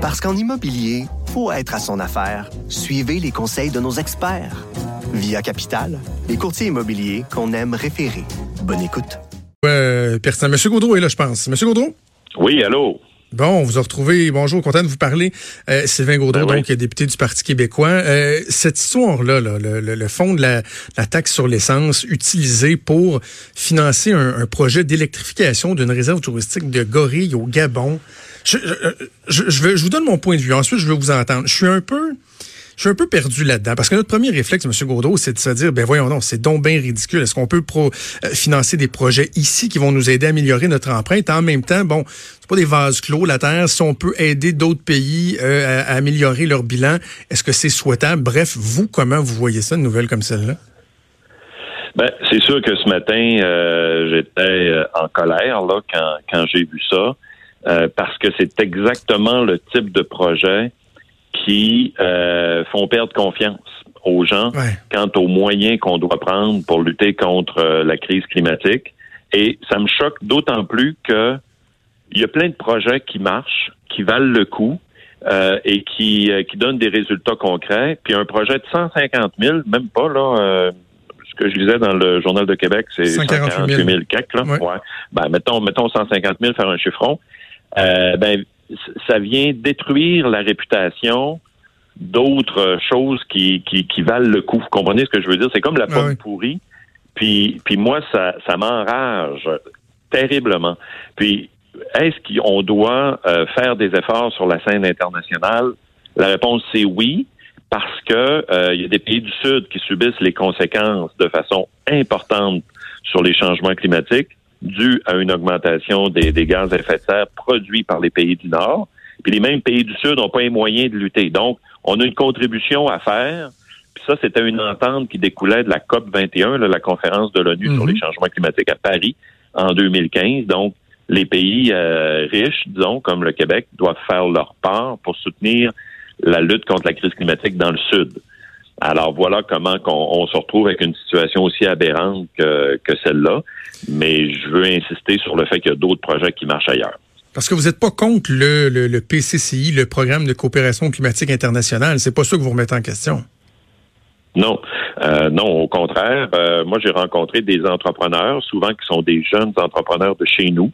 Parce qu'en immobilier, faut être à son affaire. Suivez les conseils de nos experts. Via Capital, les courtiers immobiliers qu'on aime référer. Bonne écoute. Ouais, personne. Monsieur Gaudreau est là, je pense. Monsieur Gaudreau? Oui, allô? Bon, on vous a retrouvé. Bonjour, content de vous parler. Euh, Sylvain Gaudreau, Ben oui. donc député du Parti québécois. Euh, cette histoire-là, là, le, le- le fond de la, la taxe sur l'essence utilisée pour financer un, un projet d'électrification d'une réserve touristique de gorilles au Gabon. Je, je, je, vous donne mon point de vue. Ensuite, je veux vous entendre. Je suis un peu... Je suis un peu perdu là-dedans parce que notre premier réflexe, M. Gaudreau, c'est de se dire, ben voyons non, c'est donc bien ridicule. Est-ce qu'on peut euh, financer des projets ici qui vont nous aider à améliorer notre empreinte? En même temps, bon, c'est pas des vases clos, la Terre. Si on peut aider d'autres pays euh, à, à améliorer leur bilan, est-ce que c'est souhaitable? Bref, vous, comment vous voyez ça, une nouvelle comme celle-là? Ben, c'est sûr que ce matin, euh, j'étais euh, en colère là quand, quand j'ai vu ça, euh, parce que c'est exactement le type de projet qui euh, font perdre confiance aux gens Ouais. quant aux moyens qu'on doit prendre pour lutter contre euh, la crise climatique. Et ça me choque d'autant plus que il y a plein de projets qui marchent, qui valent le coup euh, et qui, euh, qui donnent des résultats concrets. Puis un projet de 150 000, même pas là. euh, ce que je lisais dans le Journal de Québec, c'est 148 000. 148 000 quelques, là. Ouais. Ouais. Ben, mettons, mettons 150 000, faire un chiffron. Euh, ben, ça vient détruire la réputation d'autres choses qui, qui, qui valent le coup. Vous comprenez ce que je veux dire? C'est comme la Ah pomme oui. pourrie. Puis, puis moi, ça, ça m'enrage terriblement. Puis, est-ce qu'on doit euh, faire des efforts sur la scène internationale? La réponse, c'est oui, parce que euh, il y a des pays du Sud qui subissent les conséquences de façon importante sur les changements climatiques dus à une augmentation des, des gaz à effet de serre produits par les pays du Nord. Puis les mêmes pays du Sud n'ont pas les moyens de lutter. Donc, on a une contribution à faire. Puis ça, c'était une entente qui découlait de la COP 21, là, la conférence de l'ONU sur Mhm. les changements climatiques à Paris en 2015. Donc, les pays euh, riches, disons, comme le Québec, doivent faire leur part pour soutenir la lutte contre la crise climatique dans le Sud. Alors voilà comment qu'on- on, se retrouve avec une situation aussi aberrante que, que celle-là. Mais je veux insister sur le fait qu'il y a d'autres projets qui marchent ailleurs. Parce que vous n'êtes pas contre le, le, le PCCI, le Programme de coopération climatique internationale. C'est pas ça que vous remettez en question. Non, Euh, non, au contraire. Euh, moi, j'ai rencontré des entrepreneurs, souvent qui sont des jeunes entrepreneurs de chez nous.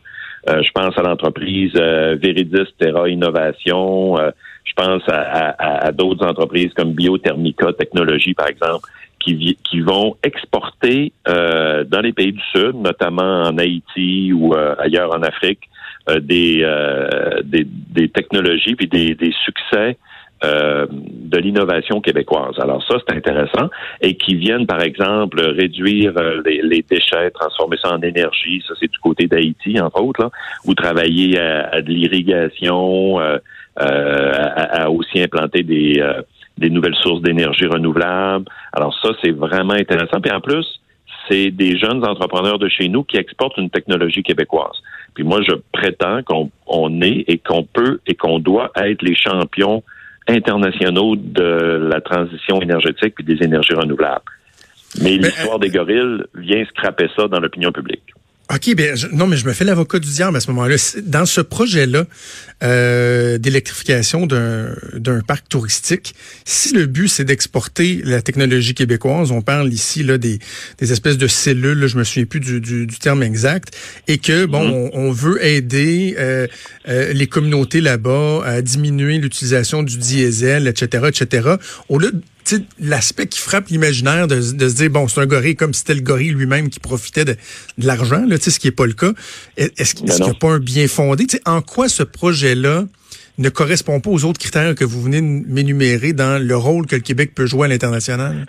Euh, je pense à l'entreprise euh, Veridis Terra Innovation. Je pense à, à- à d'autres entreprises comme Biothermica Technologies, par exemple, qui, qui vont exporter euh, dans les pays du Sud, notamment en Haïti ou euh, ailleurs en Afrique, euh, des, euh, des, des technologies puis des, des succès euh, de l'innovation québécoise. Alors ça, c'est intéressant. Et qui viennent, par exemple, réduire euh, les, déchets, transformer ça en énergie. Ça, c'est du côté d'Haïti, entre autres, là, ou travailler à, de l'irrigation, euh, euh, à, aussi implanter des, euh, des nouvelles sources d'énergie renouvelables. Alors ça, c'est vraiment intéressant. Puis en plus, c'est des jeunes entrepreneurs de chez nous qui exportent une technologie québécoise. Puis moi, je prétends qu'on on est et qu'on peut et qu'on doit être les champions internationaux de la transition énergétique et des énergies renouvelables. Mais l'histoire des gorilles vient scraper ça dans l'opinion publique. OK, ben je- non, mais je me fais l'avocat du diable à ce moment-là. Dans ce projet-là euh, d'électrification d'un d'un parc touristique, si le but c'est d'exporter la technologie québécoise, on parle ici là des, des espèces de cellules, là, je me souviens plus du, du, du terme exact, et que bon, on, on veut aider euh, euh, les communautés là-bas à diminuer l'utilisation du diesel, etc., etc. Au lieu l'aspect qui frappe l'imaginaire de, de se dire bon c'est un gorille comme si c'était le gorille lui-même qui profitait de, de l'argent là tu sais ce qui est pas le cas. Est-ce est-ce qu'il Ben n'y a pas un bien fondé? Tu sais en quoi ce projet là ne correspond pas aux autres critères que vous venez de m'énumérer dans le rôle que le Québec peut jouer à l'international?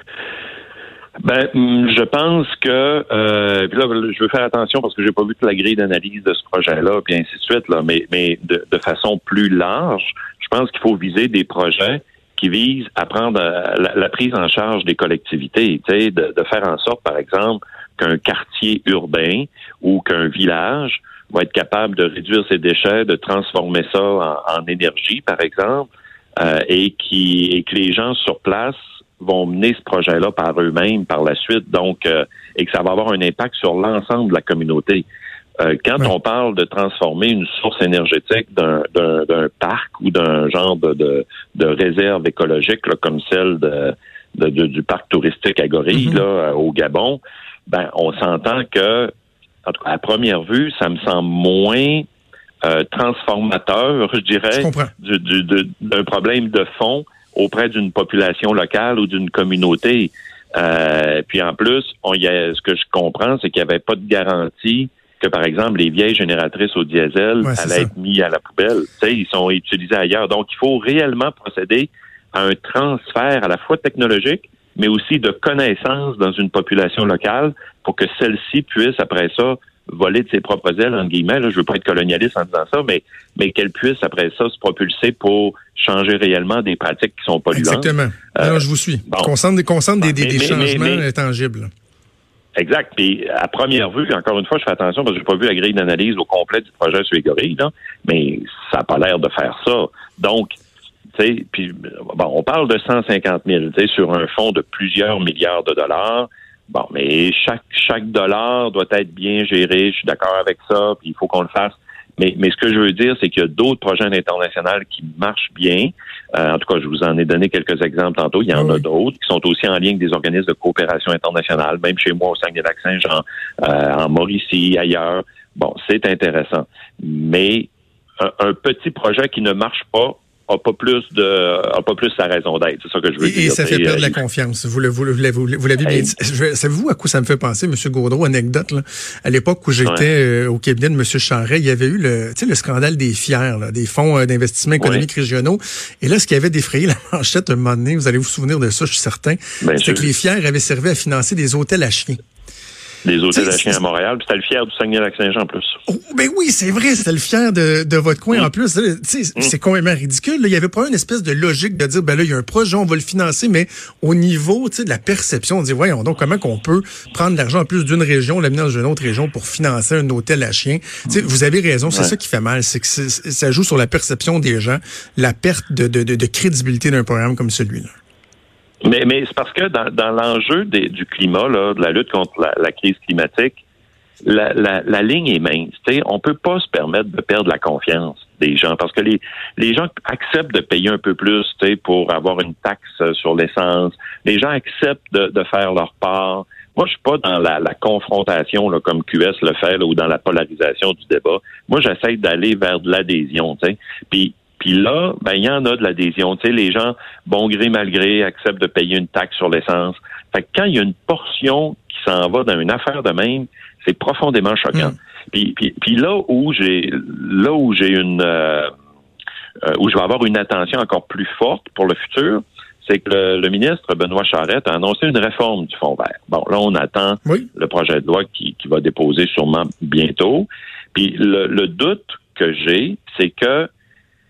Ben, hum, je pense que euh, puis là, je veux faire attention parce que j'ai pas vu toute la grille d'analyse de ce projet-là, puis ainsi de suite, là, mais, mais de, de façon plus large, je pense qu'il faut viser des projets qui visent à prendre euh, la, la prise en charge des collectivités, de, de faire en sorte, par exemple, qu'un quartier urbain ou qu'un village va être capable de réduire ses déchets, de transformer ça en, en énergie, par exemple, euh, et qui et que les gens sur place vont mener ce projet-là par eux-mêmes par la suite, donc euh, et que ça va avoir un impact sur l'ensemble de la communauté. Euh, quand on parle de transformer une source énergétique d'un parc ou d'un genre de, de, réserve écologique comme celle de, du parc touristique à Gorille mm-hmm. là, au Gabon, ben on s'entend que, en tout cas, à première vue, ça me semble moins euh, transformateur, je dirais, d'un problème de fond auprès d'une population locale ou d'une communauté. Euh, puis en plus, on y a, ce que je comprends, c'est qu'il n'y avait pas de garantie que, par exemple, les vieilles génératrices au diesel allaient être mises à la poubelle. Tu sais, ils sont utilisés ailleurs. Donc, il faut réellement procéder à un transfert à la fois technologique, mais aussi de connaissances dans une population locale pour que celle-ci puisse, après ça, voler de ses propres ailes, entre guillemets. Là, je veux pas être colonialiste en disant ça, mais, mais qu'elle puisse, après ça, se propulser pour changer réellement des pratiques qui sont polluantes. Exactement. Alors, je vous suis. Bon. Concentre, des, des, des, changements tangibles. Exact. Puis à première vue, encore une fois, je fais attention parce que j'ai pas vu la grille d'analyse au complet du projet sur les mais ça n'a pas l'air de faire ça. Donc, tu sais, puis bon, on parle de 150 000, tu sais, sur un fonds de plusieurs milliards de dollars. Bon, mais chaque chaque dollar doit être bien géré. Je suis d'accord avec ça. Puis il faut qu'on le fasse. Mais, mais ce que je veux dire, c'est qu'il y a d'autres projets internationaux qui marchent bien. Euh, en tout cas, je vous en ai donné quelques exemples tantôt. Il y en a d'autres qui sont aussi en lien avec des organismes de coopération internationale, même chez moi au Saguenay-Lac-Saint-Jean, euh, en Mauricie, ailleurs. Bon, c'est intéressant. Mais un, petit projet qui ne marche pas a pas plus de a pas plus sa raison d'être. C'est ça que je veux dire. Et ça fait perdre la confiance. Vous, vous, vous, vous l'avez bien dit. Savez-vous à quoi ça me fait penser, M. Gaudreau, anecdote, là? À l'époque où j'étais euh, au cabinet de M. Charret, il y avait eu le, le scandale des fiers, là, des fonds euh, d'investissement économique régionaux. Et là, ce qui avait défrayé la manchette un moment donné, vous allez vous souvenir de ça, je suis certain, c'est que les fiers avaient servi à financer des hôtels à chiens des hôtels à chiens à Montréal. Puis c'était le fier du Saguenay-Lac-Saint-Jean en plus. Oh, ben oui, c'est vrai, c'était le fier de, de votre coin en plus. Mm. C'est complètement ridicule. Il y avait pas une espèce de logique de dire, ben là, il y a un projet, on va le financer, mais au niveau de la perception, on dit, voyons donc, comment qu'on peut prendre l'argent en plus d'une région, l'amener dans une autre région pour financer un hôtel à chiens. sais, Vous avez raison, c'est ça qui fait mal, c'est que ça joue sur la perception des gens, la perte de, de, de crédibilité d'un programme comme celui-là. Mais, mais c'est parce que dans, dans l'enjeu du climat, là, de la lutte contre la, crise climatique, la, la, la, ligne est mince. T'sais. On peut pas se permettre de perdre la confiance des gens parce que les, les gens acceptent de payer un peu plus pour avoir une taxe sur l'essence. Les gens acceptent de, de, faire leur part. Moi, je suis pas dans la, la confrontation là, comme QS le fait ou dans la polarisation du débat. Moi, j'essaie d'aller vers de l'adhésion. Puis puis là, ben il y en a de l'adhésion. Tu sais, les gens, bon gré mal gré, acceptent de payer une taxe sur l'essence. Fait que quand il y a une portion qui s'en va dans une affaire de même, c'est profondément choquant. Mm. Puis, puis, puis, là où j'ai là où j'ai une euh, euh, où je vais avoir une attention encore plus forte pour le futur, c'est que le, ministre Benoît Charette a annoncé une réforme du fonds vert. Bon, là, on attend le projet de loi qui, qui va déposer sûrement bientôt. Puis le, le doute que j'ai, c'est que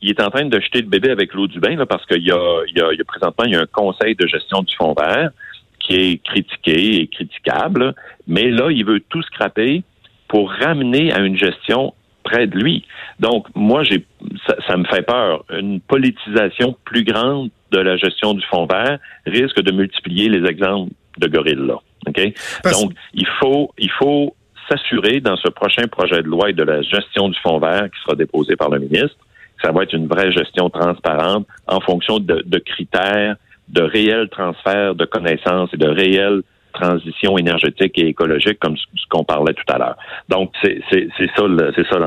il est en train de jeter le bébé avec l'eau du bain là, parce qu'il y a, il y, a, il y a présentement il y a un conseil de gestion du fonds vert qui est critiqué et critiquable, mais là il veut tout scraper pour ramener à une gestion près de lui. Donc moi j'ai ça, ça me fait peur une politisation plus grande de la gestion du fonds vert risque de multiplier les exemples de gorilles là. Donc il faut il faut s'assurer dans ce prochain projet de loi et de la gestion du fonds vert qui sera déposé par le ministre ça va être une vraie gestion transparente en fonction de, critères de réels transferts de connaissances et de réelles transitions énergétiques et écologiques, comme ce qu'on parlait tout à l'heure. Donc, c'est ça, ça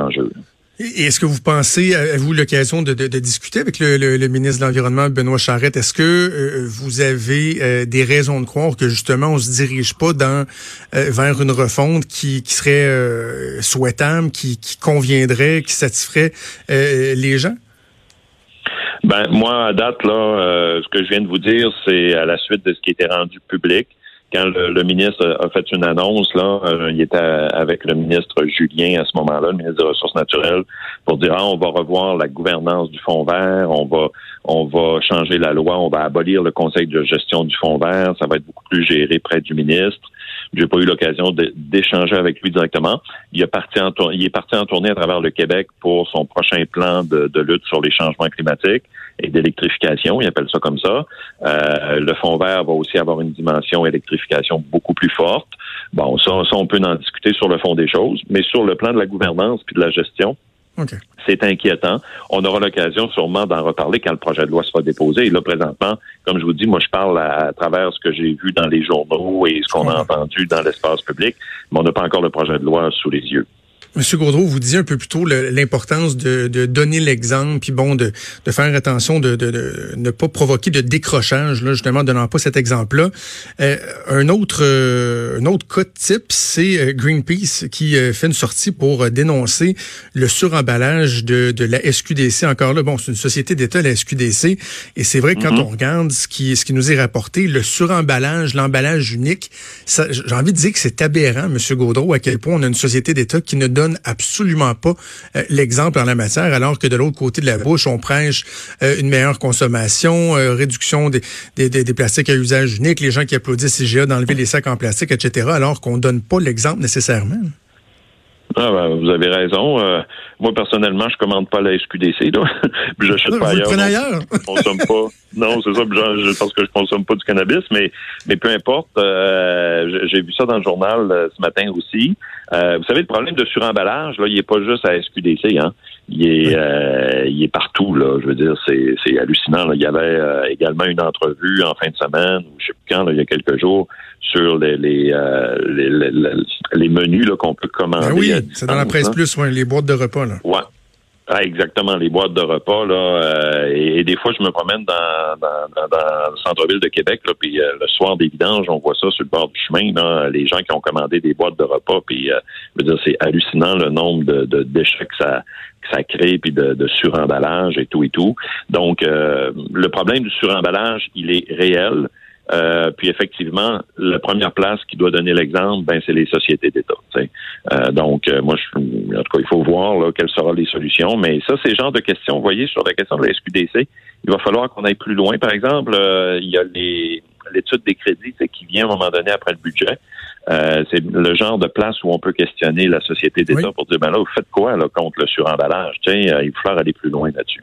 l'enjeu. Est-ce que vous pensez, avez-vous l'occasion de, discuter avec le, ministre de l'Environnement, Benoît Charette, est-ce que euh, vous avez euh, des raisons de croire que justement on se dirige pas dans euh, vers une refonte qui, serait souhaitable, qui, qui, conviendrait, qui satisferait les gens? Ben moi, à date, là, ce que je viens de vous dire, c'est à la suite de ce qui était rendu public quand le, ministre a fait une annonce, là, euh, il était avec le ministre Julien à ce moment-là, le ministre des Ressources naturelles, pour dire ah, on va revoir la gouvernance du fonds vert, on va on va changer la loi, on va abolir le conseil de gestion du fonds vert, ça va être beaucoup plus géré près du ministre. J'ai pas eu l'occasion d'échanger avec lui directement. Il est parti en il est parti en tournée à travers le Québec pour son prochain plan de lutte sur les changements climatiques et d'électrification, il appelle ça comme ça. Euh, le fonds vert va aussi avoir une dimension électrification beaucoup plus forte. Bon, ça, ça, on peut en discuter sur le fond des choses, mais sur le plan de la gouvernance puis de la gestion, c'est inquiétant. On aura l'occasion sûrement d'en reparler quand le projet de loi sera déposé. Et là, présentement, comme je vous dis, moi, je parle à, travers ce que j'ai vu dans les journaux et ce qu'on a entendu dans l'espace public, mais on n'a pas encore le projet de loi sous les yeux. Monsieur Gaudreau, vous disiez un peu plus tôt l'importance de, de, donner l'exemple, puis bon, de, de faire attention de, de, ne pas provoquer de décrochage, là, justement, donnant pas cet exemple-là. Euh, un autre euh, un autre cas de type, c'est euh, Greenpeace qui fait une sortie pour dénoncer le suremballage de, de la SQDC. Encore là, bon, c'est une société d'État, la SQDC, et c'est vrai que quand mm-hmm. on regarde ce qui, ce qui nous est rapporté, le suremballage, l'emballage unique, j'ai envie de dire que c'est aberrant, Monsieur Gaudreau, à quel point on a une société d'État qui ne donne donne absolument pas euh, l'exemple en la matière, alors que de l'autre côté de la bouche, on prêche euh, une meilleure consommation, euh, réduction des, des, plastiques à usage unique, les gens qui applaudissent IGA d'enlever les sacs en plastique, etc., alors qu'on donne pas l'exemple nécessairement. Ah ben, vous avez raison. moi personnellement, je commande pas la SQDC là. puis j'achète pas ailleurs. ailleurs. je consomme pas. Non, c'est ça. parce que je consomme pas du cannabis, mais mais peu importe. J'ai vu ça dans le journal ce matin aussi. Euh, vous savez, le problème de suremballage, là, il n'est pas juste à SQDC, hein. Il est, euh, il est partout, là. Je veux dire, c'est, c'est hallucinant. Il y avait euh, également une entrevue en fin de semaine, ou je sais plus quand, il y a quelques jours, sur les les, les, les, menus là, qu'on peut commander. Ben oui, c'est dans la presse plus, ouais, les boîtes de repas, là. Ouais. Ah, exactement, les boîtes de repas là. Euh, et, des fois, je me promène dans, dans, dans, le centre-ville de Québec, là, puis euh, le soir des vidanges, on voit ça sur le bord du chemin, là, les gens qui ont commandé des boîtes de repas, puis euh, je veux dire, c'est hallucinant le nombre de, de déchets que ça que ça crée, puis de, de suremballage et tout et tout. Donc, le problème du suremballage, il est réel. Euh, puis effectivement, la première place qui doit donner l'exemple, ben c'est les sociétés d'État. Euh, donc, euh, moi, je, en tout cas, il faut voir là, quelles seront les solutions. Mais ça, c'est le genre de questions, vous voyez, sur la question de la SQDC, il va falloir qu'on aille plus loin. Par exemple, il y a l'étude des crédits qui vient à un moment donné après le budget. c'est le genre de place où on peut questionner la société d'État pour dire, ben là, vous faites quoi là, contre le suremballage? Tiens, il va falloir aller plus loin là-dessus.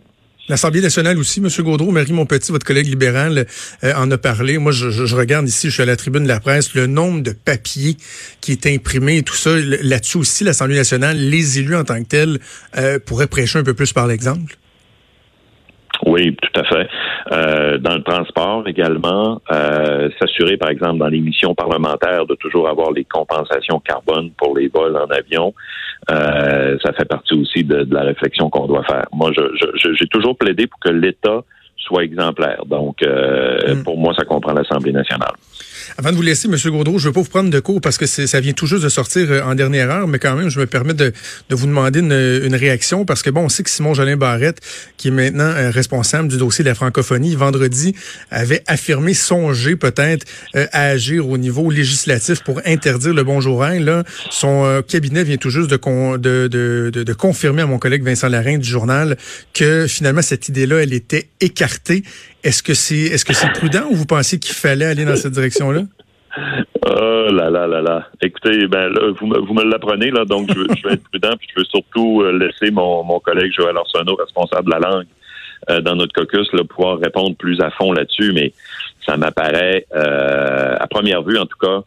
L'Assemblée nationale aussi, M. Gaudreau, Marie Monpetit, votre collègue libéral, euh, en a parlé. Moi, je, je, regarde ici, je suis à la tribune de la presse, le nombre de papiers qui est imprimé et tout ça. Là-dessus aussi, l'Assemblée nationale, les élus en tant que tels euh, pourraient prêcher un peu plus par l'exemple? Oui, tout à fait. Euh, dans le transport également, euh, s'assurer, par exemple, dans les missions parlementaires, de toujours avoir les compensations carbone pour les vols en avion. Euh, ça fait partie aussi de, la réflexion qu'on doit faire. Moi, j'ai je, toujours plaidé pour que l'État soit exemplaire. Donc, euh, mm. pour moi, ça comprend l'Assemblée nationale. Avant de vous laisser, M. Gaudreau, je ne veux pas vous prendre de cours parce que ça vient tout juste de sortir euh, en dernière heure, mais quand même, je me permets de, vous demander une, réaction parce que, bon, on sait que Simon Jolin Barrette, qui est maintenant euh, responsable du dossier de la francophonie, vendredi, avait affirmé songer peut-être à agir au niveau législatif pour interdire le bonjour Là, son cabinet vient tout juste de, de, confirmer à mon collègue Vincent Larin du journal que finalement, cette idée-là, elle était écartée est-ce que c'est est-ce que c'est prudent ou vous pensez qu'il fallait aller dans cette direction-là? Oh là là là là. Écoutez, ben vous me, vous me l'apprenez, là, donc je, je, vais être prudent, puis je veux surtout euh, laisser mon, mon collègue Joël Arsenault, responsable de la langue, euh, dans notre caucus, là, pouvoir répondre plus à fond là-dessus, mais ça m'apparaît, euh, à première vue en tout cas,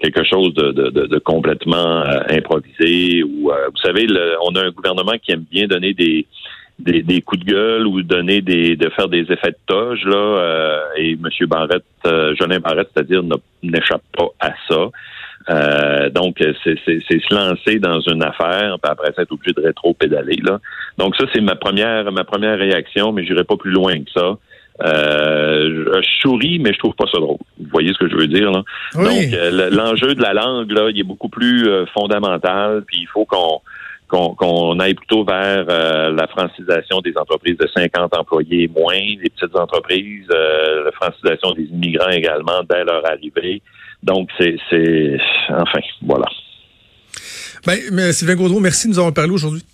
quelque chose de, de, de, complètement improvisé. Ou vous savez, on a un gouvernement qui aime bien donner des des, des, coups de gueule ou donner des de faire des effets de toge là euh, et M. Barrette, euh, Jolin Barrette, c'est-à-dire n'échappe pas à ça. Euh, donc c'est se lancer dans une affaire, puis après ça être obligé de rétro-pédaler là. Donc ça c'est ma première ma première réaction, mais j'irai pas plus loin que ça. Euh, je souris, mais je trouve pas ça drôle. Vous voyez ce que je veux dire là? Donc l'enjeu de la langue là, il est beaucoup plus fondamental, puis il faut qu'on qu'on aille plutôt vers euh, la francisation des entreprises de 50 employés et moins, les petites entreprises, euh, la francisation des immigrants également dès leur arrivée. Donc, c'est... Enfin, voilà. Ben, Sylvain Gaudreau, merci de nous avoir parlé aujourd'hui.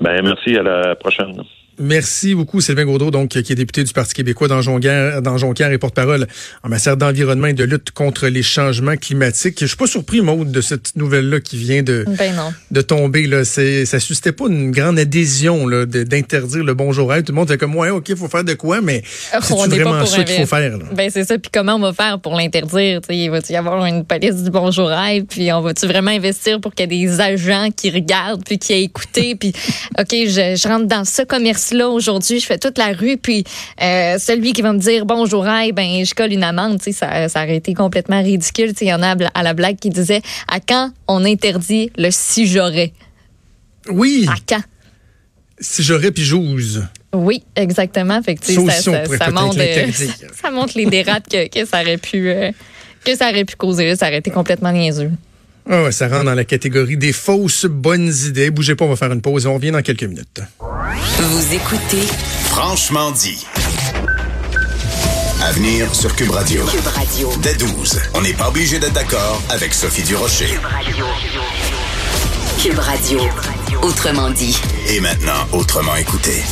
Ben, merci. À la prochaine. Merci beaucoup, Sylvain Gaudreau, donc, qui est député du Parti québécois dans Jonquière, dans Jonquière et porte-parole en matière d'environnement et de lutte contre les changements climatiques. Je suis pas surpris, Maude, de cette nouvelle-là qui vient de, ben de tomber. Là. Ça suscitait pas une grande adhésion d'interdire le bonjour Tout le monde était comme, ouais, OK, il faut faire de quoi, mais c'est vraiment ça qu'il faut faire? Là? Ben, c'est ça. Puis comment on va faire pour l'interdire? il va y avoir une police du bonjour Puis on va-tu vraiment investir pour qu'il y ait des agents qui regardent puis qui aient écouté? puis, OK, je, je rentre dans ce commerce là aujourd'hui, je fais toute la rue, puis euh, celui qui va me dire bonjour, hey, ben je colle une amende, ça, ça aurait été complètement ridicule. Il y en a à la blague qui disait à quand on interdit le si j'aurais. Oui. À quand? Si j'aurais puis j'ose. Oui, exactement. Fait ça, ça, montre, ça, montre, les dérapes que, ça aurait pu euh, que ça aurait pu causer. Ça aurait été complètement niaiseux. Ah ouais, ça rentre dans la catégorie des fausses bonnes idées. Bougez pas, on va faire une pause. On revient dans quelques minutes. Vous écoutez Franchement dit. À venir sur Cube Radio. Cube Radio. Dès 12, on n'est pas obligé d'être d'accord avec Sophie Durocher. Cube Radio. Cube Radio. Autrement dit. Et maintenant, autrement écouté.